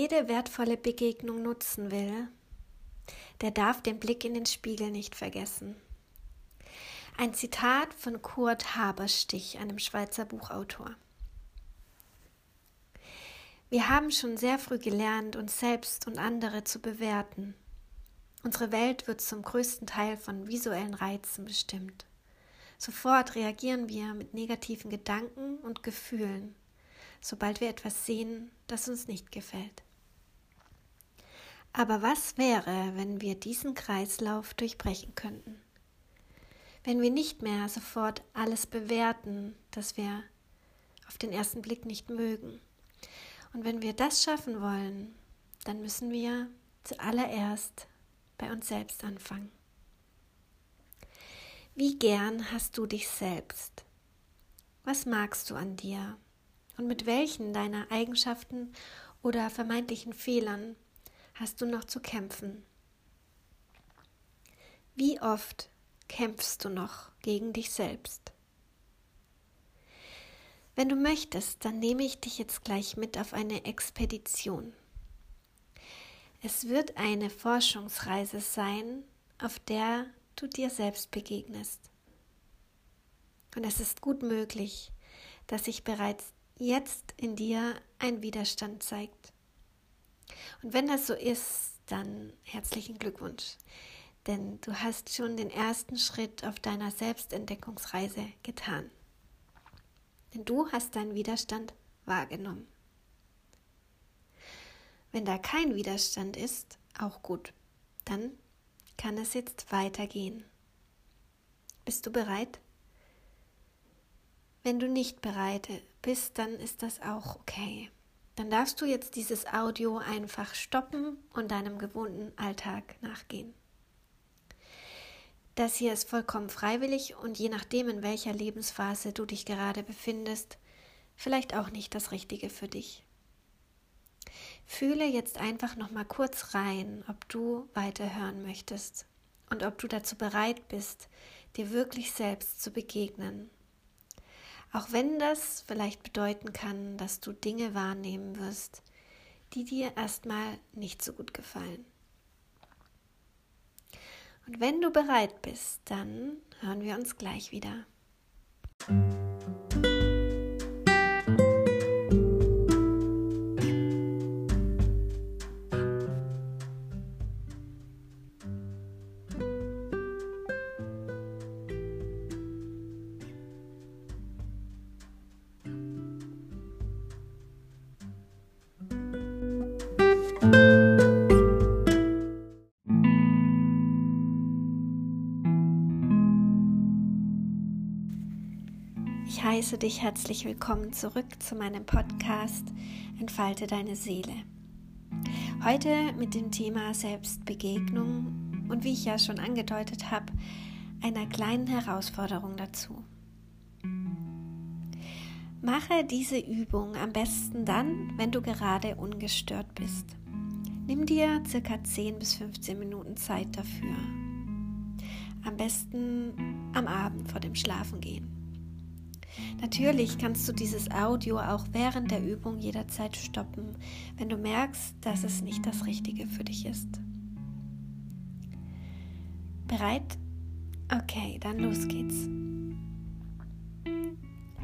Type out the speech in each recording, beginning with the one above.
jede wertvolle Begegnung nutzen will, der darf den Blick in den Spiegel nicht vergessen. Ein Zitat von Kurt Haberstich, einem Schweizer Buchautor. Wir haben schon sehr früh gelernt, uns selbst und andere zu bewerten. Unsere Welt wird zum größten Teil von visuellen Reizen bestimmt. Sofort reagieren wir mit negativen Gedanken und Gefühlen, sobald wir etwas sehen, das uns nicht gefällt. Aber was wäre, wenn wir diesen Kreislauf durchbrechen könnten? Wenn wir nicht mehr sofort alles bewerten, das wir auf den ersten Blick nicht mögen. Und wenn wir das schaffen wollen, dann müssen wir zuallererst bei uns selbst anfangen. Wie gern hast du dich selbst? Was magst du an dir? Und mit welchen deiner Eigenschaften oder vermeintlichen Fehlern hast du noch zu kämpfen? Wie oft kämpfst du noch gegen dich selbst? Wenn du möchtest, dann nehme ich dich jetzt gleich mit auf eine Expedition. Es wird eine Forschungsreise sein, auf der du dir selbst begegnest. Und es ist gut möglich, dass sich bereits jetzt in dir ein Widerstand zeigt. Und wenn das so ist, dann herzlichen Glückwunsch, denn du hast schon den ersten Schritt auf deiner Selbstentdeckungsreise getan. Denn du hast deinen Widerstand wahrgenommen. Wenn da kein Widerstand ist, auch gut, dann kann es jetzt weitergehen. Bist du bereit? Wenn du nicht bereit bist, dann ist das auch okay. Dann darfst du jetzt dieses Audio einfach stoppen und deinem gewohnten Alltag nachgehen. Das hier ist vollkommen freiwillig und je nachdem, in welcher Lebensphase du dich gerade befindest, vielleicht auch nicht das Richtige für dich. Fühle jetzt einfach noch mal kurz rein, ob du weiterhören möchtest und ob du dazu bereit bist, dir wirklich selbst zu begegnen. Auch wenn das vielleicht bedeuten kann, dass du Dinge wahrnehmen wirst, die dir erstmal nicht so gut gefallen. Und wenn du bereit bist, dann hören wir uns gleich wieder. Ich heiße dich herzlich willkommen zurück zu meinem Podcast Entfalte deine Seele. Heute mit dem Thema Selbstbegegnung und wie ich ja schon angedeutet habe, einer kleinen Herausforderung dazu. Mache diese Übung am besten dann, wenn du gerade ungestört bist. Nimm dir circa 10 bis 15 Minuten Zeit dafür. Am besten am Abend vor dem Schlafengehen. Natürlich kannst du dieses Audio auch während der Übung jederzeit stoppen, wenn du merkst, dass es nicht das Richtige für dich ist. Bereit? Okay, dann los geht's.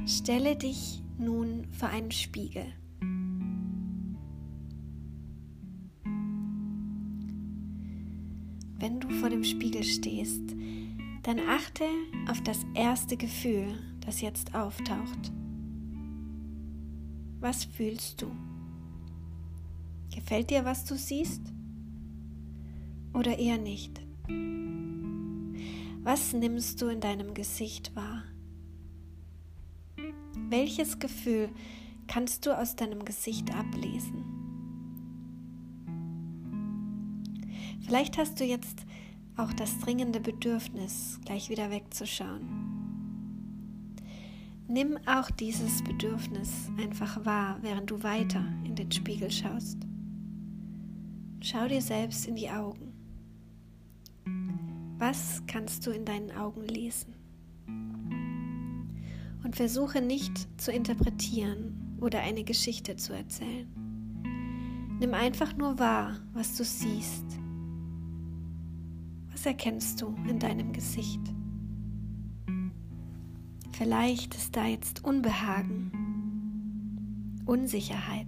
Stelle dich nun vor einen Spiegel. Dann achte auf das erste Gefühl, das jetzt auftaucht. Was fühlst du? Gefällt dir, was du siehst? Oder eher nicht? Was nimmst du in deinem Gesicht wahr? Welches Gefühl kannst du aus deinem Gesicht ablesen? Vielleicht hast du jetzt auch das dringende Bedürfnis, gleich wieder wegzuschauen. Nimm auch dieses Bedürfnis einfach wahr, während du weiter in den Spiegel schaust. Schau dir selbst in die Augen. Was kannst du in deinen Augen lesen? Und versuche nicht zu interpretieren oder eine Geschichte zu erzählen. Nimm einfach nur wahr, was du siehst. Erkennst du in deinem Gesicht? Vielleicht ist da jetzt Unbehagen, Unsicherheit,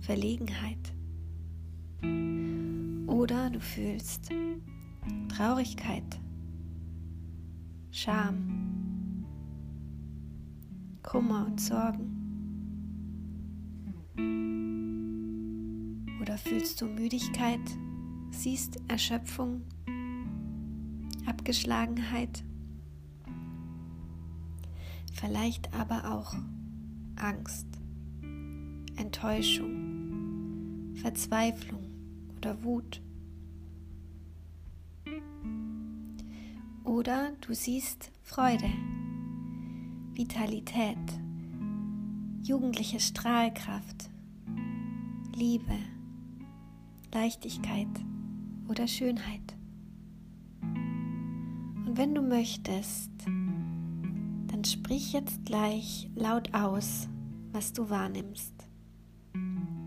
Verlegenheit. Oder du fühlst Traurigkeit, Scham, Kummer und Sorgen. Oder fühlst du Müdigkeit, siehst Erschöpfung, Abgeschlagenheit, vielleicht aber auch Angst, Enttäuschung, Verzweiflung oder Wut. Oder du siehst Freude, Vitalität, jugendliche Strahlkraft, Liebe, Leichtigkeit oder Schönheit. Und wenn du möchtest, dann sprich jetzt gleich laut aus, was du wahrnimmst.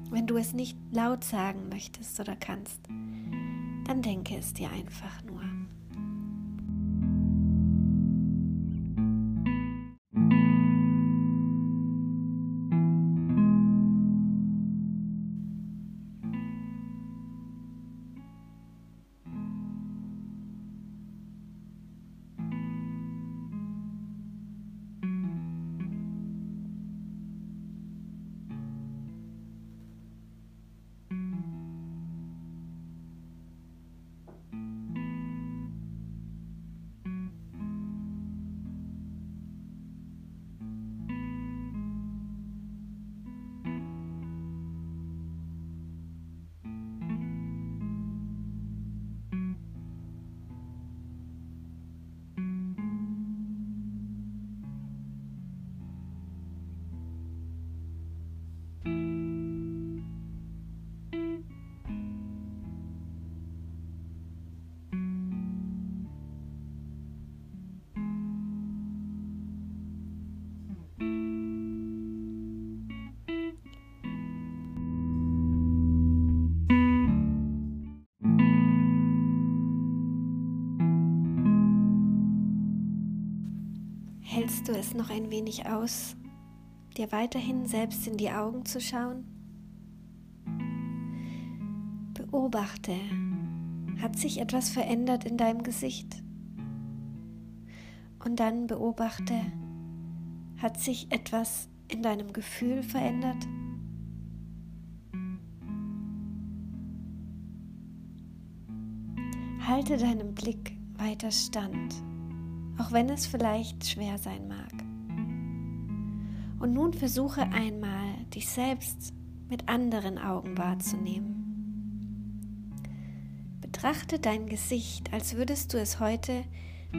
Wenn du es nicht laut sagen möchtest oder kannst, dann denke es dir einfach nur. Hältst du es noch ein wenig aus, dir weiterhin selbst in die Augen zu schauen? Beobachte, hat sich etwas verändert in deinem Gesicht? Und dann beobachte, hat sich etwas in deinem Gefühl verändert? Halte deinem Blick weiter stand auch wenn es vielleicht schwer sein mag. Und nun versuche einmal, dich selbst mit anderen Augen wahrzunehmen. Betrachte dein Gesicht, als würdest du es heute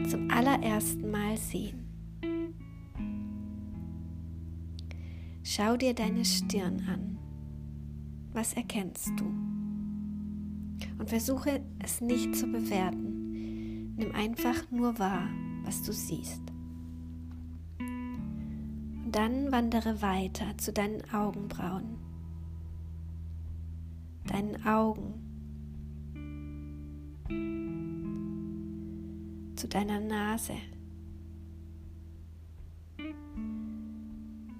zum allerersten Mal sehen. Schau dir deine Stirn an. Was erkennst du? Und versuche es nicht zu bewerten. Nimm einfach nur wahr was du siehst. Und dann wandere weiter zu deinen Augenbrauen, deinen Augen, zu deiner Nase,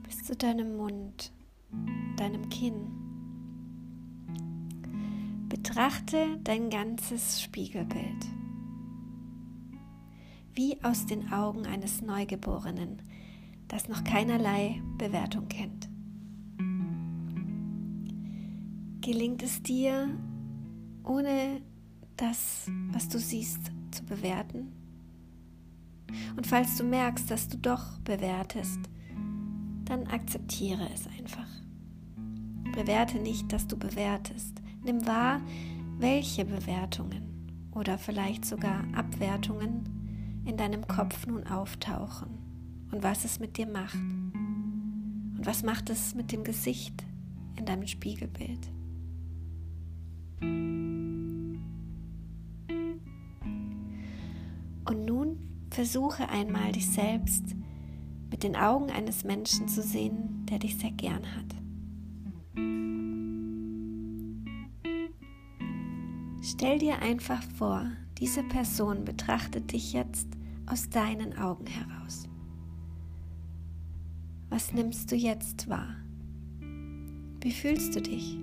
bis zu deinem Mund, deinem Kinn. Betrachte dein ganzes Spiegelbild wie aus den Augen eines Neugeborenen, das noch keinerlei Bewertung kennt. Gelingt es dir, ohne das, was du siehst, zu bewerten? Und falls du merkst, dass du doch bewertest, dann akzeptiere es einfach. Bewerte nicht, dass du bewertest. Nimm wahr, welche Bewertungen oder vielleicht sogar Abwertungen in deinem Kopf nun auftauchen und was es mit dir macht. Und was macht es mit dem Gesicht in deinem Spiegelbild? Und nun versuche einmal dich selbst mit den Augen eines Menschen zu sehen, der dich sehr gern hat. Stell dir einfach vor, diese Person betrachtet dich jetzt aus deinen Augen heraus. Was nimmst du jetzt wahr? Wie fühlst du dich?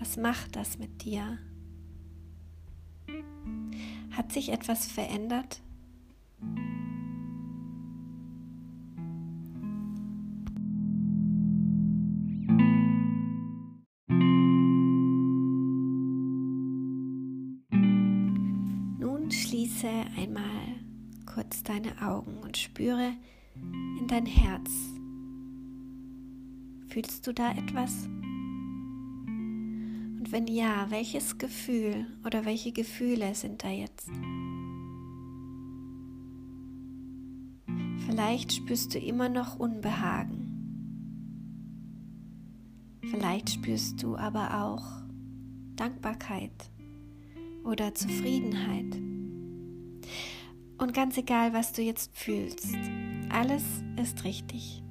Was macht das mit dir? Hat sich etwas verändert? Schließe einmal kurz deine Augen und spüre in dein Herz. Fühlst du da etwas? Und wenn ja, welches Gefühl oder welche Gefühle sind da jetzt? Vielleicht spürst du immer noch Unbehagen. Vielleicht spürst du aber auch Dankbarkeit oder Zufriedenheit. Und ganz egal, was du jetzt fühlst, alles ist richtig.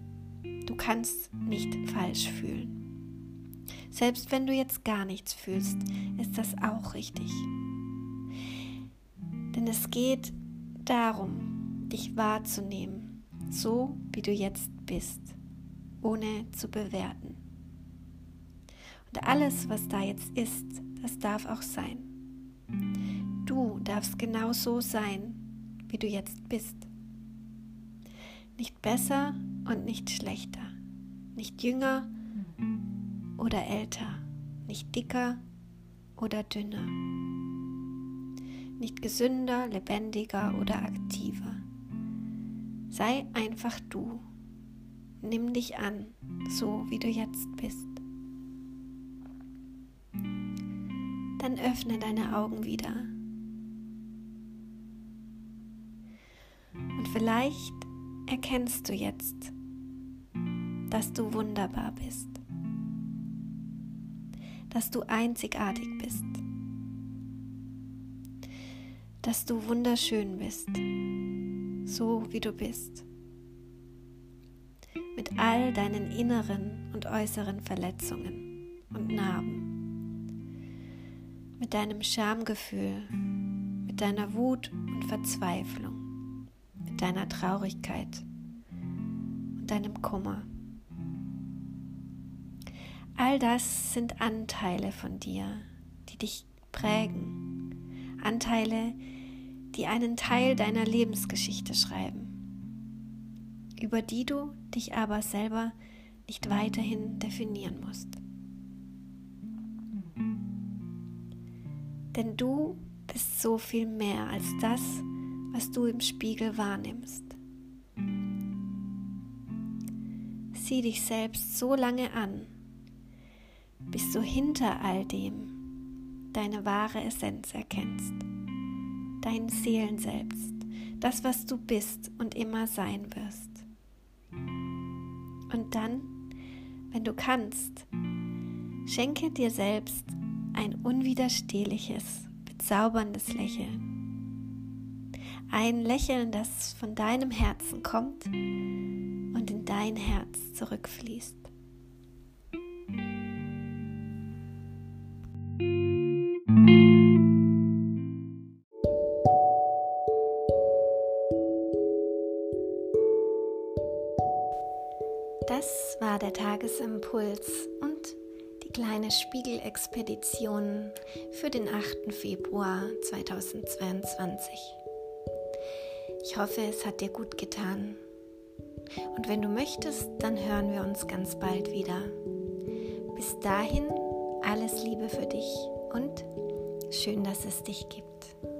Du kannst nicht falsch fühlen. Selbst wenn du jetzt gar nichts fühlst, ist das auch richtig. Denn es geht darum, dich wahrzunehmen, so wie du jetzt bist, ohne zu bewerten. Und alles, was da jetzt ist, das darf auch sein. Du darfst genau so sein, wie du jetzt bist. Nicht besser und nicht schlechter, nicht jünger oder älter, nicht dicker oder dünner, nicht gesünder, lebendiger oder aktiver. Sei einfach du. Nimm dich an, so wie du jetzt bist. Dann öffne deine Augen wieder Vielleicht erkennst du jetzt, dass du wunderbar bist, dass du einzigartig bist, dass du wunderschön bist, so wie du bist, mit all deinen inneren und äußeren Verletzungen und Narben, mit deinem Schamgefühl, mit deiner Wut und Verzweiflung deiner Traurigkeit und deinem Kummer. All das sind Anteile von dir, die dich prägen, Anteile, die einen Teil deiner Lebensgeschichte schreiben, über die du dich aber selber nicht weiterhin definieren musst. Denn du bist so viel mehr als das, was du im Spiegel wahrnimmst. Sieh dich selbst so lange an, bis du hinter all dem deine wahre Essenz erkennst, dein Seelenselbst, das, was du bist und immer sein wirst. Und dann, wenn du kannst, schenke dir selbst ein unwiderstehliches, bezauberndes Lächeln ein Lächeln, das von deinem Herzen kommt und in dein Herz zurückfließt. Das war der Tagesimpuls und die kleine Spiegelexpedition für den 8. Februar 2022. Ich hoffe, es hat dir gut getan. Und wenn du möchtest, dann hören wir uns ganz bald wieder. Bis dahin alles Liebe für dich und schön, dass es dich gibt.